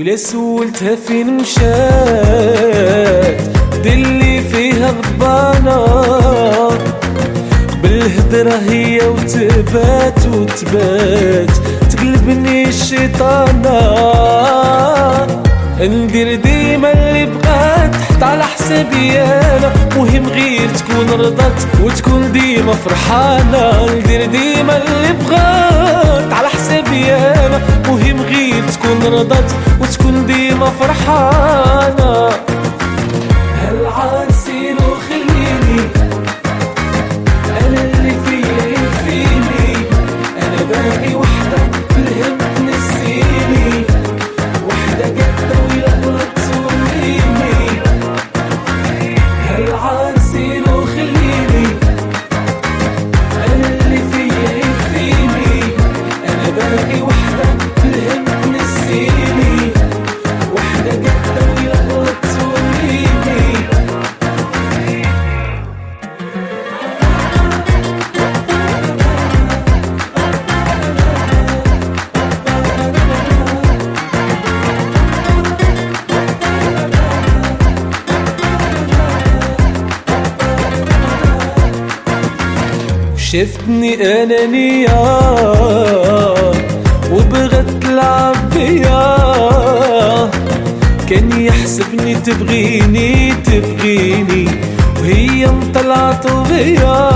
ولا سولتها فين مشات؟ دلي فيها غضبانة. بالهدرة هي وتبات وتبات تقلبني الشيطانة. ندير ديما اللي بغات حتى على حسابي أنا. مهم غير تكون رضت وتكون ديما فرحانة. ندير ديما اللي بغات على حسابي أنا. مهم غير تكون وتكون ديما شفتني انانية وبغت تلعب بيا كان يحسبني تبغيني تبغيني وهي مطلعة بيا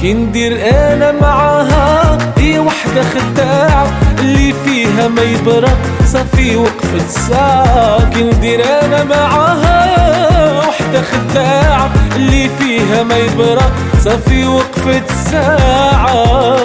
كي ندير أنا معاها هي وحدة خداعة اللي فيها ما يبرق صافي وقفت ساعة كي ندير أنا معاها وحدة خداعة فيها ما يبرق صافي وقفت ساعة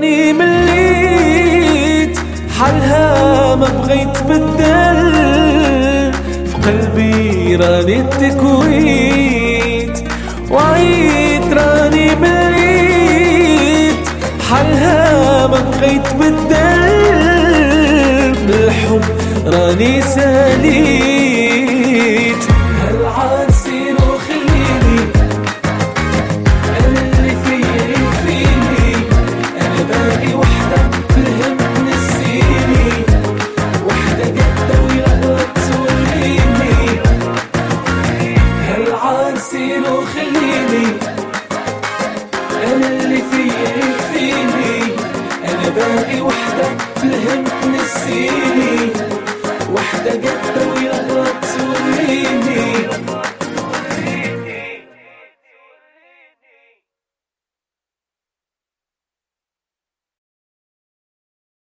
راني مليت حالها ما بغيت بدل في قلبي راني تكويت وعيت راني مليت. حالها ما بغيت بدل بالحب راني ساليت. هالعاسين وخليني. أنا اللي فيا يكفيني أنا باقي وحدة في الهم تنسيني وحدة قد ويلا تسوليني